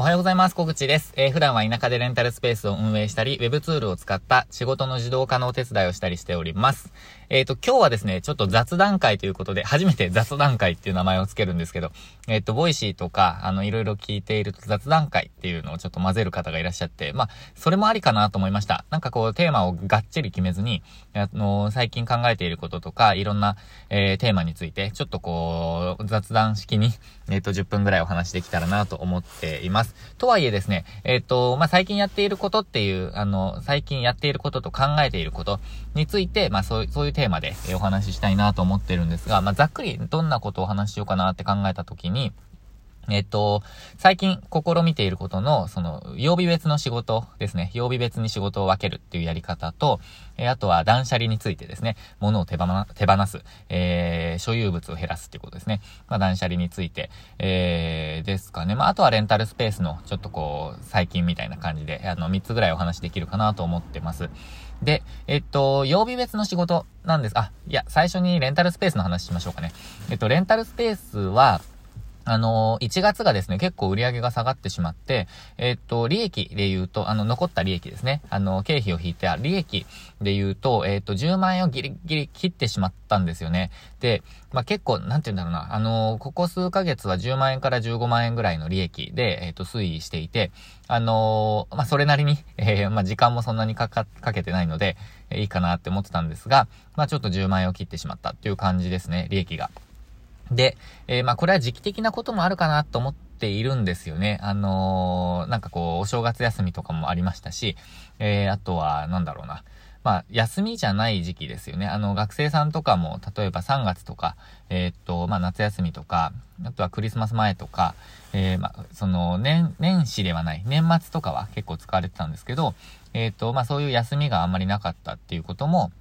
おはようございます。小口です。えー、普段は田舎でレンタルスペースを運営したり、ウェブツールを使った仕事の自動化のお手伝いをしたりしております。えっ、ー、と、今日はですね、ちょっと雑談会ということで、初めて雑談会っていう名前をつけるんですけど、えっ、ー、と、 Voicy とか、あの、いろいろ聞いていると雑談会っていうのをちょっと混ぜる方がいらっしゃって、まあ、それもありかなと思いました。なんかこう、テーマをがっちり決めずに、あの、最近考えていることとか、いろんな、えー、テーマについて、ちょっとこう、雑談式に、えっ、と、10分ぐらいお話できたらなと思っています。とはいえですね、えっ、と、まあ、最近やっていることっていう、あの、最近やっていることと考えていることについて、まあ、そう、そういうテーマテーマでお話ししたいなと思ってるんですが、まあ、ざっくりどんなことをお話ししようかなって考えた時に、えっと、最近試みていることの、その、曜日別の仕事ですね。曜日別に仕事を分けるっていうやり方と、えー、あとは断捨離についてですね。物を手放手放す、えー、所有物を減らすっていうことですね。まあ、断捨離について、えー、ですかね。まあ、あとはレンタルスペースの、ちょっとこう、最近みたいな感じで、あの、3つぐらいお話できるかなと思ってます。で、えっと、曜日別の仕事なんです。あ、いや、最初にレンタルスペースの話しましょうかね。えっと、レンタルスペースは、あの、1月がですね、結構売り上げが下がってしまって、え、っと、利益で言うと、あの、残った利益ですね。あの、経費を引いて、利益で言うと、え、っと、10万円をギリギリ切ってしまったんですよね。で、まあ、結構、なんて言うんだろうな、あのここ数ヶ月は10万円から15万円ぐらいの利益で、えっと、推移していて、あのまあ、それなりに、えまあ、時間もそんなにかか、かけてないので、いいかなって思ってたんですが、まあ、ちょっと10万円を切ってしまったっていう感じですね、利益が。で、えー、まあこれは時期的なこともあるかなと思っているんですよね。あのー、なんかこう、お正月休みとかもありましたし、えー、あとは、なんだろうな。まあ、休みじゃない時期ですよね。あの、学生さんとかも、例えば3月とか、えー、っと、まあ、夏休みとか、あとはクリスマス前とか、えー、まあ、その、年、年始ではない、年末とかは結構使われてたんですけど、えー、っと、まあ、そういう休みがあんまりなかったっていうことも、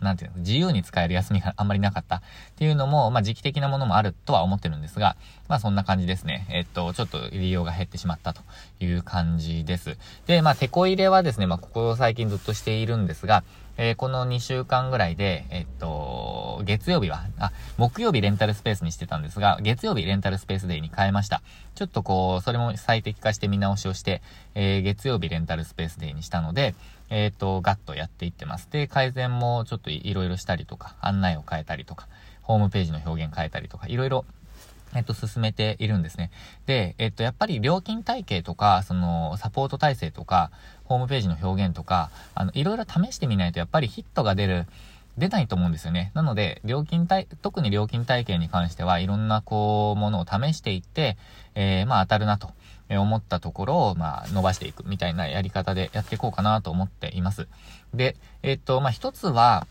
なんていうの、自由に使える休みがあんまりなかったっていうのも、まあ時期的なものもあるとは思ってるんですが、まあそんな感じですね。えっと、ちょっと利用が減ってしまったという感じです。で、まあテこ入れはですね、まあここ最近ずっとしているんですが、えー、この2週間ぐらいで、えっと、月曜日は、あ、木曜日レンタルスペースにしてたんですが、月曜日レンタルスペースデーに変えました。ちょっとこう、それも最適化して見直しをして、えー、月曜日レンタルスペースデーにしたので、えっ、と、ガッとやっていってます。で、改善もちょっといろいろしたりとか、案内を変えたりとか、ホームページの表現変えたりとか、いろいろえっと、進めているんですね。で、えっと、やっぱり料金体系とか、その、サポート体制とか、ホームページの表現とか、あの、いろいろ試してみないと、やっぱりヒットが出る、出ないと思うんですよね。なので、料金体、特に料金体系に関しては、いろんな、こう、ものを試していって、えー、まあ、当たるなと。思ったところを、まあ、伸ばしていくみたいなやり方でやっていこうかなと思っています。で、えっと、まあ、一つは、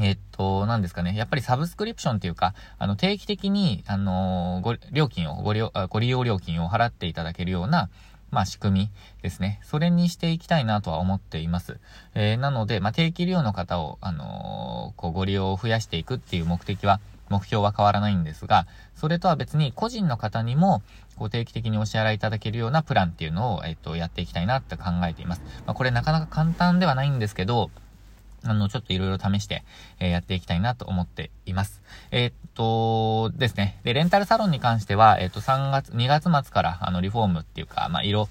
えっと、何ですかね。やっぱりサブスクリプションっていうか、あの、定期的に、あのご、料金を、ご利用、ご利用料金を払っていただけるような、まあ、仕組みですね。それにしていきたいなとは思っています。えー、なので、まあ、定期利用の方を、あのー、こう、ご利用を増やしていくっていう目的は、目標は変わらないんですが、それとは別に個人の方にも、こう定期的にお支払いいただけるようなプランっていうのを、えっと、やっていきたいなって考えています。まあ、これなかなか簡単ではないんですけど、あの、ちょっといろいろ試して、えー、やっていきたいなと思っています。えー、っと、ですね。で、レンタルサロンに関しては、えー、っと、3月、2月末から、あの、リフォームっていうか、まあ、色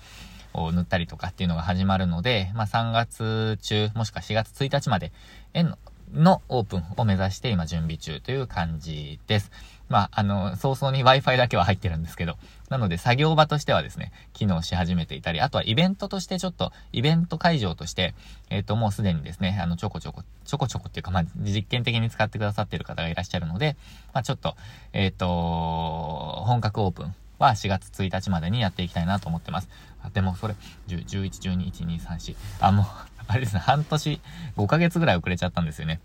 を塗ったりとかっていうのが始まるので、まあ、3月中、もしくは4月1日まで、えの、のオープンを目指して今準備中という感じです。まあ、あの、早々に Wi-Fi だけは入ってるんですけど、なので作業場としてはですね、機能し始めていたり、あとはイベントとしてちょっと、イベント会場として、えっ、ー、と、もうすでにですね、あの、ちょこちょこ、ちょこちょこっていうか、まあ、実験的に使ってくださっている方がいらっしゃるので、まあ、ちょっと、えっ、ー、と、本格オープンは4月1日までにやっていきたいなと思ってます。あでも、それ、10、11、12、1、2、3、4、あ、もう、あれですね、半年、5ヶ月ぐらい遅れちゃったんですよね。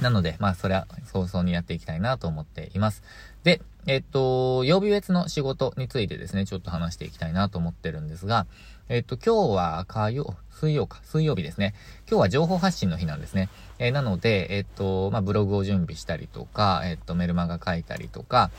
なので、まあ、それは早々にやっていきたいなと思っています。で、えっと、曜日別の仕事についてですね、ちょっと話していきたいなと思ってるんですが、えっと、今日は火曜、水曜か、水曜日ですね。今日は情報発信の日なんですね。えー、なので、えっと、まあ、ブログを準備したりとか、えっと、メルマガ書いたりとか、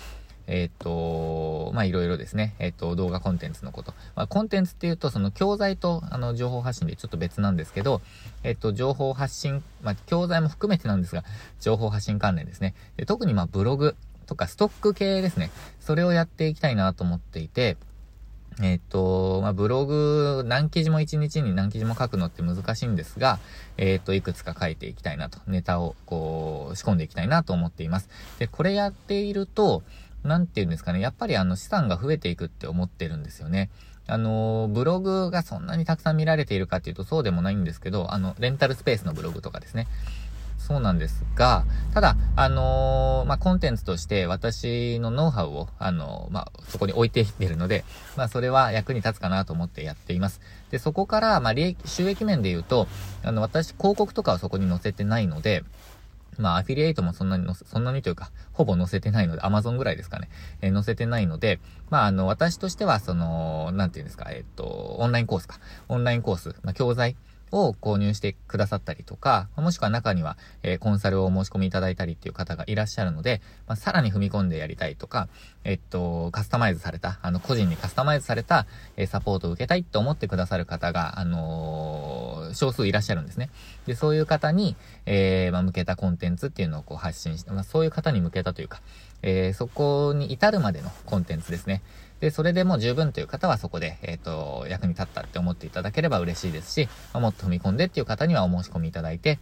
えっ、と、ま、いろいろですね、えっ、と、動画コンテンツのこと。まあ、コンテンツっていうと、その教材と、あの、情報発信でちょっと別なんですけど、えっ、と、情報発信、まあ、教材も含めてなんですが、情報発信関連ですね。で特に、まブログとかストック系ですね。それをやっていきたいなと思っていて、えっ、と、まあ、ブログ、何記事も1日に何記事も書くのって難しいんですが、えっ、と、いくつか書いていきたいなと、ネタをこう、仕込んでいきたいなと思っています。で、これやっていると、なんて言うんですかね、やっぱりあの資産が増えていくって思ってるんですよね。あの、ブログがそんなにたくさん見られているかっていうとそうでもないんですけど、あの、レンタルスペースのブログとかですね。そうなんですが、ただ、あのー、まあ、コンテンツとして私のノウハウを、あのー、まあ、そこに置いていってるので、まあ、それは役に立つかなと思ってやっています。で、そこから、まあ、利益、収益面で言うと、あの、私、広告とかはそこに載せてないので、まあ、アフィリエイトもそんなにせ、そんなにというか、ほぼ載せてないので、アマゾンぐらいですかね。えー、載せてないので、まあ、あの、私としては、その、なんていうんですか、えっ、と、オンラインコースか。オンラインコース、まあ、教材を購入してくださったりとか、もしくは中には、えー、コンサルを申し込みいただいたりっていう方がいらっしゃるので、まあ、さらに踏み込んでやりたいとか、えっと、カスタマイズされた、あの、個人にカスタマイズされた、えー、サポートを受けたいと思ってくださる方が、あのー、少数いらっしゃるんですね。で、そういう方に、えー、まあ、向けたコンテンツっていうのをこう発信して、まあ、そういう方に向けたというか、えー、そこに至るまでのコンテンツですね。で、それでも十分という方はそこで、えっ、ー、と、役に立ったって思っていただければ嬉しいですし、まあ、もっと踏み込んでっていう方にはお申し込みいただいて、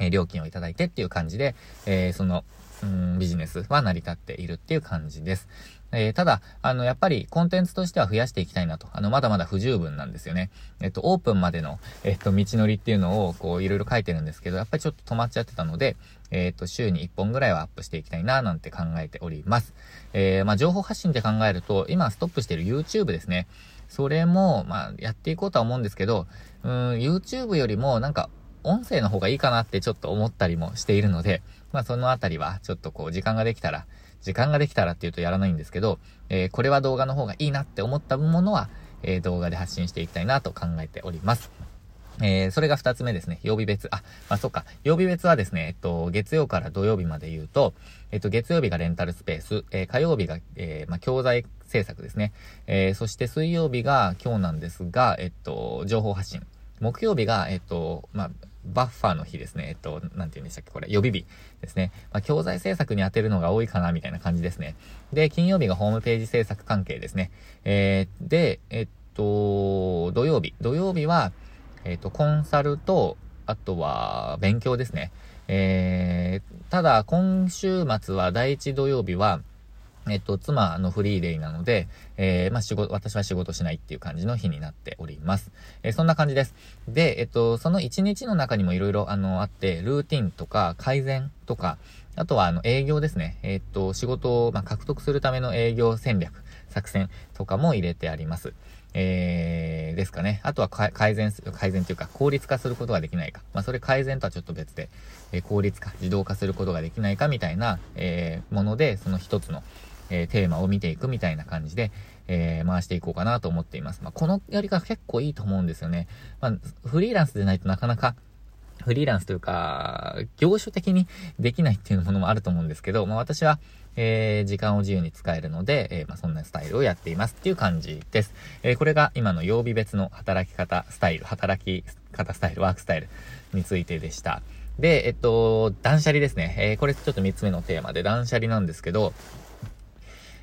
えー、料金をいただいてっていう感じで、えー、その、うん、ビジネスは成り立っているっていう感じです。えー、ただ、あの、やっぱりコンテンツとしては増やしていきたいなと。あの、まだまだ不十分なんですよね。えっと、オープンまでの、えっと、道のりっていうのを、こう、いろいろ書いてるんですけど、やっぱりちょっと止まっちゃってたので、えっと、週に1本ぐらいはアップしていきたいな、なんて考えております。えー、まあ、情報発信って考えると、今ストップしてる YouTube ですね。それも、まあ、やっていこうとは思うんですけど、うん、YouTube よりも、なんか、音声の方がいいかなってちょっと思ったりもしているので、まあそのあたりはちょっとこう時間ができたら、時間ができたらって言うとやらないんですけど、えー、これは動画の方がいいなって思ったものは、えー、動画で発信していきたいなと考えております。えー、それが二つ目ですね。曜日別。あ、まあ、そっか。曜日別はですね、えっと、月曜から土曜日まで言うと、えっと、月曜日がレンタルスペース、えー、火曜日が、えー、まあ、教材制作ですね。え、そして水曜日が今日なんですが、えっと、情報発信。木曜日が、えっと、まあ、バッファーの日ですね。えっと、なんて言うんでしたっけこれ、予備日ですね。まあ、教材制作に当てるのが多いかな、みたいな感じですね。で、金曜日がホームページ制作関係ですね。えー、で、えっと、土曜日。土曜日は、えっと、コンサルと、あとは、勉強ですね。えー、ただ、今週末は第1土曜日は、えっと、妻のフリーデイなので、えー、まあ、仕事、私は仕事しないっていう感じの日になっております。えー、そんな感じです。で、えっと、その1日の中にもいろいろ、あの、あって、ルーティンとか、改善とか、あとは、あの、営業ですね。えっと、仕事を、まあ、獲得するための営業戦略、作戦とかも入れてあります。えー、ですかね。あとは改善、改善というか、効率化することができないか。まあ、それ改善とはちょっと別で、えー、効率化、自動化することができないかみたいな、えー、もので、その一つの、えー、テーマを見ていくみたいな感じで、えー、回していこうかなと思っています。まあ、このやり方結構いいと思うんですよね。まあ、フリーランスでないとなかなか、フリーランスというか、業種的にできないっていうものもあると思うんですけど、まあ、私は、えー、時間を自由に使えるので、えー、まあ、そんなスタイルをやっていますっていう感じです。えー、これが今の曜日別の働き方スタイル、働き方スタイル、ワークスタイルについてでした。で、えっと、断捨離ですね。えこれちょっと3つ目のテーマで断捨離なんですけど、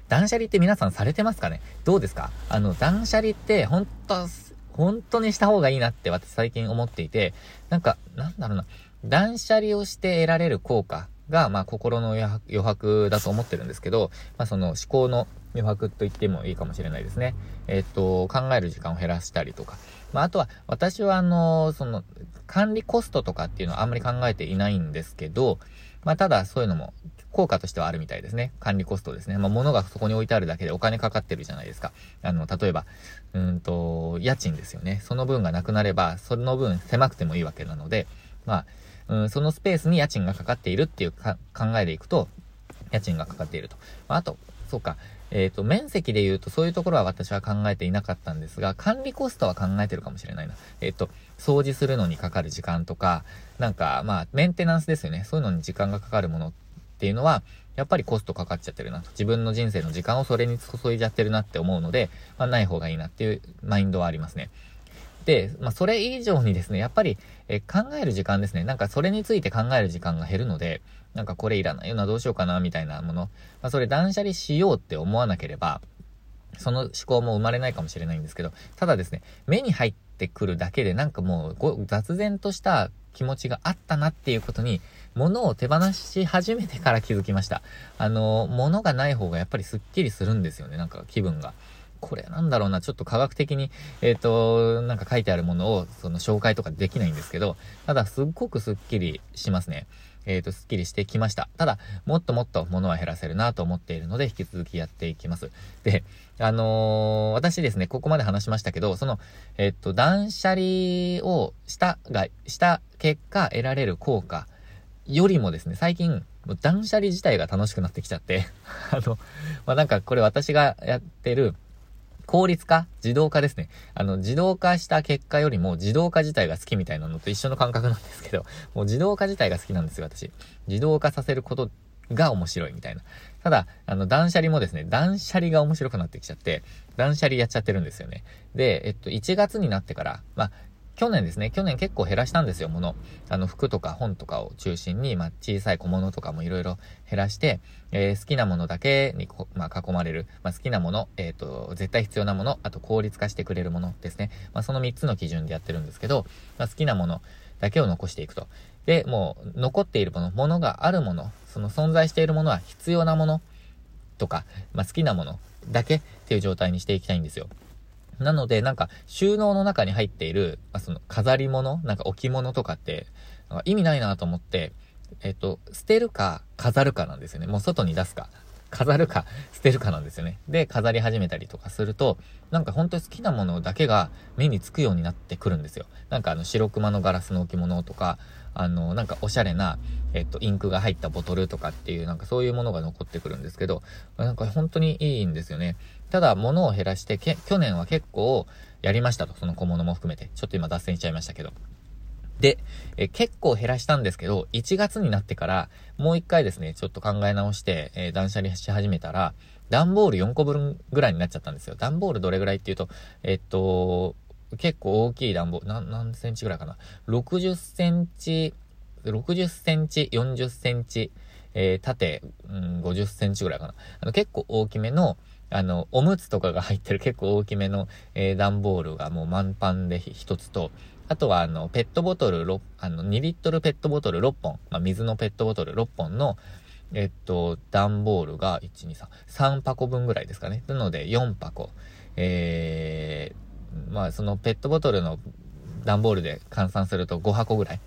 断捨離って皆さんされてますかね？どうですか？あの、断捨離って本当本当にした方がいいなって私最近思っていて、なんか、なんだろうな、断捨離をして得られる効果が、まあ、心の余白だと思ってるんですけど、まあ、その思考の余白と言ってもいいかもしれないですね。えっと、考える時間を減らしたりとか。まあ、あとは、私はあの、その、管理コストとかっていうのはあんまり考えていないんですけど、まあ、ただそういうのも効果としてはあるみたいですね。管理コストですね。まあ、物がそこに置いてあるだけでお金かかってるじゃないですか。あの、例えば、うんと、家賃ですよね。その分がなくなれば、その分狭くてもいいわけなので、まあ、うん、そのスペースに家賃がかかっているっていうか考えでいくと、家賃がかかっていると。まあ、と、そうか、えっ、ー、と、面積で言うとそういうところは私は考えていなかったんですが、管理コストは考えてるかもしれないな。えっ、ー、と、掃除するのにかかる時間とか、なんか、まあ、メンテナンスですよね。そういうのに時間がかかるものっていうのは、やっぱりコストかかっちゃってるなと。自分の人生の時間をそれに注いじゃってるなって思うので、まあ、ない方がいいなっていうマインドはありますね。で、まあ、それ以上にですね、やっぱり、え考える時間ですね。なんかそれについて考える時間が減るので、なんかこれいらないよな、どうしようかな、みたいなもの。まあ、それ断捨離しようって思わなければ、その思考も生まれないかもしれないんですけど、ただですね、目に入ってくるだけでなんかもう雑然とした気持ちがあったなっていうことに、物を手放し始めてから気づきました。あの、物がない方がやっぱりスッキリするんですよね、なんか気分が。これなんだろうな、ちょっと科学的に、えっ、ー、と、なんか書いてあるものを、その紹介とかできないんですけど、ただすっごくスッキリしますね。えっ、ー、と、スッキリしてきました。ただ、もっともっと物は減らせるなと思っているので、引き続きやっていきます。で、あのー、私ですね、ここまで話しましたけど、その、えっ、と、断捨離をしたが、した結果得られる効果よりもですね、最近、断捨離自体が楽しくなってきちゃって あの、まあ、なんかこれ私がやってる、効率化自動化ですね。あの、自動化した結果よりも自動化自体が好きみたいなのと一緒の感覚なんですけど、もう自動化自体が好きなんですよ、私。自動化させることが面白いみたいな。ただ、あの、断捨離もですね、断捨離が面白くなってきちゃって、断捨離やっちゃってるんですよね。で、えっと、1月になってから、まあ、去年ですね、去年結構減らしたんですよ、物。あの、服とか本とかを中心に、まあ、小さい小物とかもいろいろ減らして、えー、好きなものだけにまあ、囲まれる、まあ、好きなもの、えっ、ー、と、絶対必要なもの、あと効率化してくれるものですね。まあ、その3つの基準でやってるんですけど、まあ、好きなものだけを残していくと。で、もう、残っているもの、ものがあるもの、その存在しているものは必要なものとか、まあ、好きなものだけっていう状態にしていきたいんですよ。なので、なんか、収納の中に入っている、まあ、その、飾り物なんか置物とかって、意味ないなと思って、えっと、捨てるか、飾るかなんですよね。もう外に出すか。飾るか、捨てるかなんですよね。で、飾り始めたりとかすると、なんか本当に好きなものだけが目につくようになってくるんですよ。なんかあの、白熊のガラスの置物とか、あの、なんかおしゃれな、えっと、インクが入ったボトルとかっていう、なんかそういうものが残ってくるんですけど、なんか本当にいいんですよね。ただ、物を減らして、去年は結構やりましたと。その小物も含めて。ちょっと今脱線しちゃいましたけど。で、え結構減らしたんですけど、1月になってから、もう一回ですね、ちょっと考え直して、えー、断捨離し始めたら、段ボール4個分ぐらいになっちゃったんですよ。段ボールどれぐらいっていうと、えっと、結構大きい段ボール、何、何センチぐらいかな。60センチ、60センチ、40センチ、えー、縦、うん、50センチぐらいかな。あの、結構大きめの、あの、おむつとかが入ってる結構大きめの、えー、段ボールがもう満帆で一つと、あとはあの、ペットボトル6、あの、2リットルペットボトル6本、まあ、水のペットボトル6本の、えっと、段ボールが、1、2、3、3箱分ぐらいですかね。なので、4箱。えー、まあ、そのペットボトルの段ボールで換算すると5箱ぐらい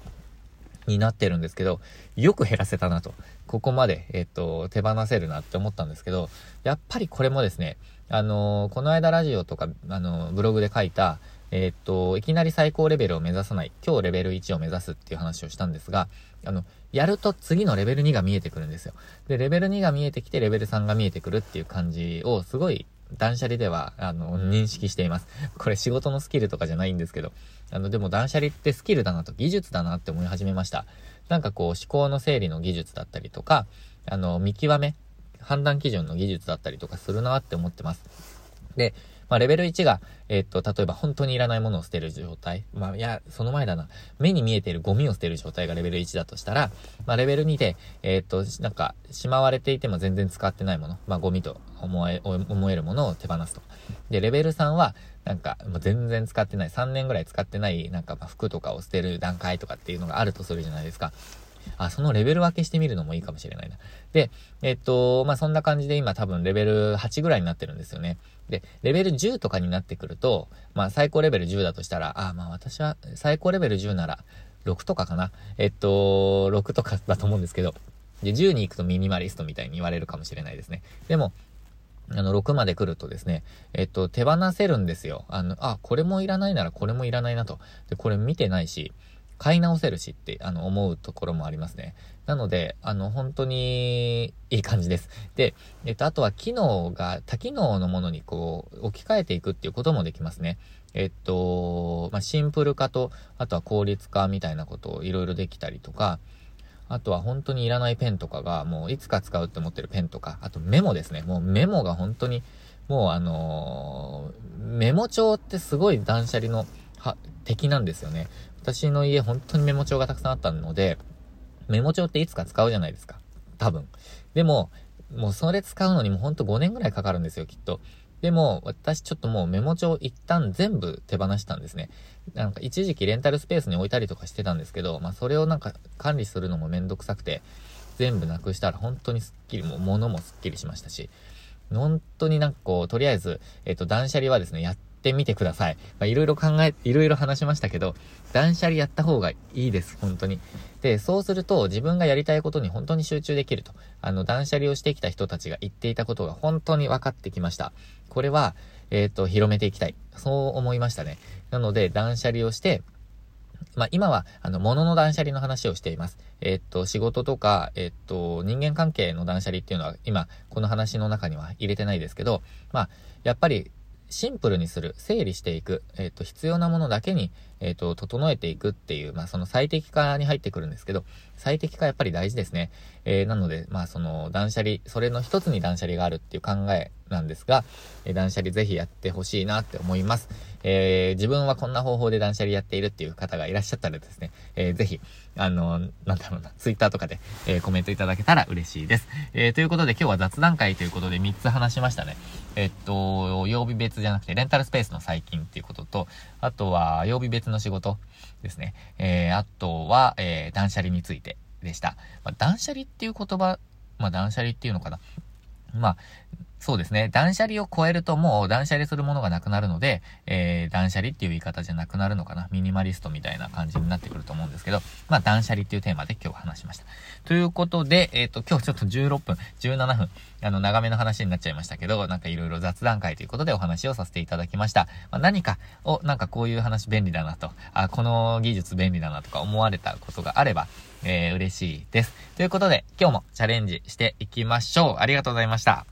になってるんですけど、よく減らせたなと。ここまで、えっと、手放せるなって思ったんですけど、やっぱりこれもですね、あのー、この間ラジオとか、あのー、ブログで書いた、えっと、いきなり最高レベルを目指さない、今日レベル1を目指すっていう話をしたんですが、あの、やると次のレベル2が見えてくるんですよ。で、レベル2が見えてきて、レベル3が見えてくるっていう感じを、すごい断捨離では、あの、認識しています。これ仕事のスキルとかじゃないんですけど、あの、でも断捨離ってスキルだなと、技術だなって思い始めました。なんかこう、思考の整理の技術だったりとか、あの、見極め、判断基準の技術だったりとかするなって思ってます。で、まあ、レベル1が、え、っと、例えば本当にいらないものを捨てる状態。まあ、いや、その前だな。目に見えているゴミを捨てる状態がレベル1だとしたら、まあ、レベル2で、え、っと、なんか、しまわれていても全然使ってないもの。まあ、ゴミと思え、思えるものを手放すと。で、レベル3は、なんか、もう全然使ってない、3年ぐらい使ってない、なんか、ま服とかを捨てる段階とかっていうのがあるとするじゃないですか。あ、そのレベル分けしてみるのもいいかもしれないな。で、えっと、まあ、そんな感じで今多分レベル8ぐらいになってるんですよね。で、レベル10とかになってくると、まあ、最高レベル10だとしたら、あ、まあ、私は最高レベル10なら、6とかかな。えっと、6とかだと思うんですけど、で、10に行くとミニマリストみたいに言われるかもしれないですね。でも、あの、6まで来るとですね、えっと、手放せるんですよ。あの、あ、これもいらないならこれもいらないなと。で、これ見てないし、買い直せるしって、あの、思うところもありますね。なので、あの、本当にいい感じです。で、えっと、あとは機能が多機能のものにこう、置き換えていくっていうこともできますね。えっと、まあ、シンプル化と、あとは効率化みたいなことをいろいろできたりとか、あとは本当にいらないペンとかが、もういつか使うって思ってるペンとか、あとメモですね。もうメモが本当に、もうあのー、メモ帳ってすごい断捨離の敵なんですよね。私の家本当にメモ帳がたくさんあったので、メモ帳っていつか使うじゃないですか。多分。でも、もうそれ使うのにもほんと5年ぐらいかかるんですよ、きっと。でも、私ちょっともうメモ帳一旦全部手放したんですね。なんか一時期レンタルスペースに置いたりとかしてたんですけど、まあそれをなんか管理するのもめんどくさくて、全部なくしたら本当にスッキリ、もう物もスッキリしましたし、本当になんかこう、とりあえず、えっ、と、断捨離はですね、やってみてください。ま、いろいろ考え、いろいろ話しましたけど、断捨離やった方がいいです、本当に。で、そうすると自分がやりたいことに本当に集中できると。あの、断捨離をしてきた人たちが言っていたことが本当に分かってきました。これは、えっ、と、広めていきたい。そう思いましたね。なので、断捨離をして、まあ、今は、あの、物の断捨離の話をしています。えー、っと、仕事とか、えー、っと、人間関係の断捨離っていうのは、今、この話の中には入れてないですけど、まあ、やっぱり、シンプルにする、整理していく、えっ、と、必要なものだけに、えっ、と、整えていくっていう、まあ、その最適化に入ってくるんですけど、最適化やっぱり大事ですね。えー、なので、まあ、その、断捨離、それの一つに断捨離があるっていう考えなんですが、え断捨離ぜひやってほしいなって思います。えー、自分はこんな方法で断捨離やっているっていう方がいらっしゃったらですね、えー、ぜひ、あの、なんだろうな、ツイッターとかで、えー、コメントいただけたら嬉しいです。えー、ということで今日は雑談会ということで3つ話しましたね。えっと、曜日別じゃなくてレンタルスペースの最近っていうことと、あとは曜日別の仕事ですね。えー、あとは、えー、断捨離についてでした。まあ、断捨離っていう言葉、まあ、断捨離っていうのかな。まあ、そうですね。断捨離を超えるともう断捨離するものがなくなるので、えー、断捨離っていう言い方じゃなくなるのかな。ミニマリストみたいな感じになってくると思うんですけど、まあ断捨離っていうテーマで今日話しました。ということで、えっ、ー、と、今日ちょっと16分、17分、あの、長めの話になっちゃいましたけど、なんかいろいろ雑談会ということでお話をさせていただきました。まあ、何かを、なんかこういう話便利だなと、あ、この技術便利だなとか思われたことがあれば、えー、嬉しいです。ということで、今日もチャレンジしていきましょう。ありがとうございました。